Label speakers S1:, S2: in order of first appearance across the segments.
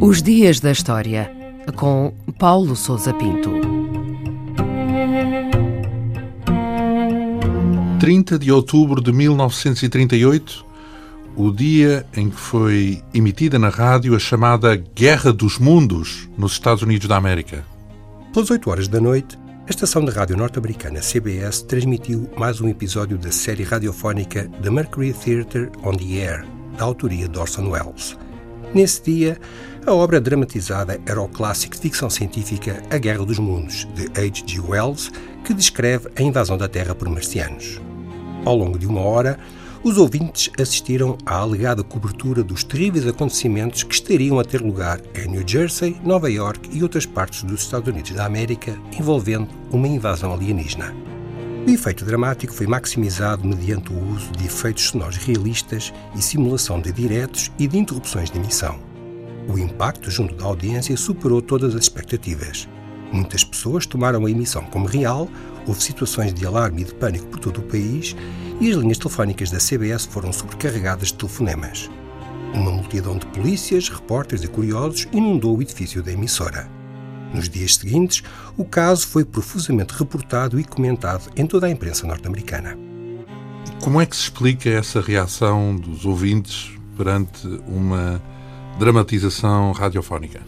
S1: Os Dias da História, com Paulo Souza Pinto.
S2: 30 de outubro de 1938, o dia em que foi emitida na rádio a chamada Guerra dos Mundos nos Estados Unidos da América.
S3: Pelas 8 horas da noite, a estação de rádio norte-americana CBS transmitiu mais um episódio da série radiofónica The Mercury Theatre on the Air, da autoria de Orson Welles. Nesse dia, a obra dramatizada era o clássico de ficção científica A Guerra dos Mundos, de H.G. Wells, que descreve a invasão da Terra por marcianos. Ao longo de uma hora, os ouvintes assistiram à alegada cobertura dos terríveis acontecimentos que estariam a ter lugar em New Jersey, Nova York e outras partes dos Estados Unidos da América envolvendo uma invasão alienígena. O efeito dramático foi maximizado mediante o uso de efeitos sonoros realistas e simulação de diretos e de interrupções de emissão. O impacto junto da audiência superou todas as expectativas. Muitas pessoas tomaram a emissão como real, houve situações de alarme e de pânico por todo o país e as linhas telefónicas da CBS foram sobrecarregadas de telefonemas. Uma multidão de polícias, repórteres e curiosos inundou o edifício da emissora. Nos dias seguintes, o caso foi profusamente reportado e comentado em toda a imprensa norte-americana.
S2: Como é que se explica essa reação dos ouvintes perante uma dramatização radiofónica?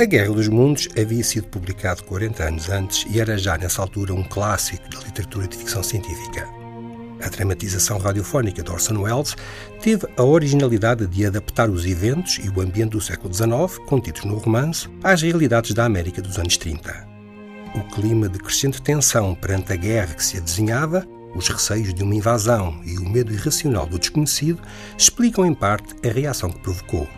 S3: A Guerra dos Mundos havia sido publicado 40 anos antes e era já nessa altura um clássico da literatura de ficção científica. A dramatização radiofónica de Orson Welles teve a originalidade de adaptar os eventos e o ambiente do século XIX, contidos no romance, às realidades da América dos anos 30. O clima de crescente tensão perante a guerra que se avizinhava, os receios de uma invasão e o medo irracional do desconhecido explicam em parte a reação que provocou.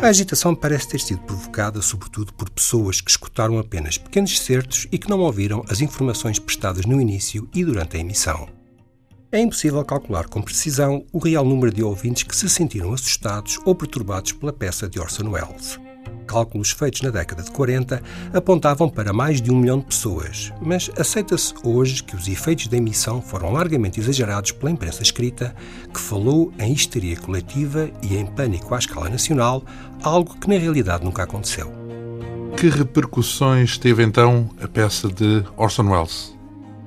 S3: A agitação parece ter sido provocada sobretudo por pessoas que escutaram apenas pequenos certos e que não ouviram as informações prestadas no início e durante a emissão. É impossível calcular com precisão o real número de ouvintes que se sentiram assustados ou perturbados pela peça de Orson Welles. Cálculos feitos na década de 40 apontavam para mais de um milhão de pessoas, mas aceita-se hoje que os efeitos da emissão foram largamente exagerados pela imprensa escrita, que falou em histeria coletiva e em pânico à escala nacional, algo que na realidade nunca aconteceu.
S2: Que repercussões teve então a peça de Orson Welles?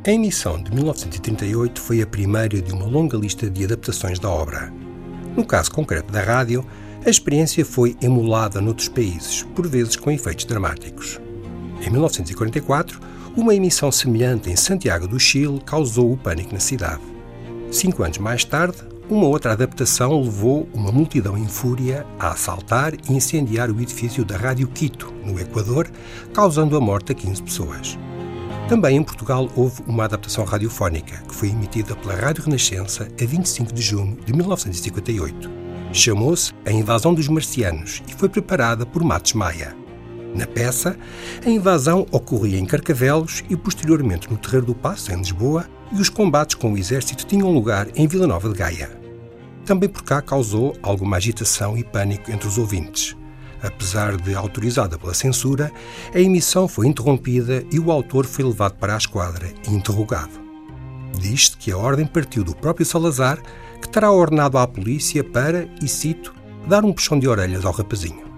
S3: A emissão de 1938 foi a primeira de uma longa lista de adaptações da obra. No caso concreto da rádio, a experiência foi emulada noutros países, por vezes com efeitos dramáticos. Em 1944, uma emissão semelhante em Santiago do Chile causou o pânico na cidade. Cinco anos mais tarde, uma outra adaptação levou uma multidão em fúria a assaltar e incendiar o edifício da Rádio Quito, no Equador, causando a morte a 15 pessoas. Também em Portugal houve uma adaptação radiofónica, que foi emitida pela Rádio Renascença a 25 de junho de 1958. Chamou-se A Invasão dos Marcianos e foi preparada por Matos Maia. Na peça, a invasão ocorria em Carcavelos e posteriormente no Terreiro do Passo, em Lisboa, e os combates com o exército tinham lugar em Vila Nova de Gaia. Também por cá causou alguma agitação e pânico entre os ouvintes. Apesar de autorizada pela censura, a emissão foi interrompida e o autor foi levado para a esquadra e interrogado. Diz-se que a ordem partiu do próprio Salazar, que terá ordenado à polícia para, e cito, dar um puxão de orelhas ao rapazinho.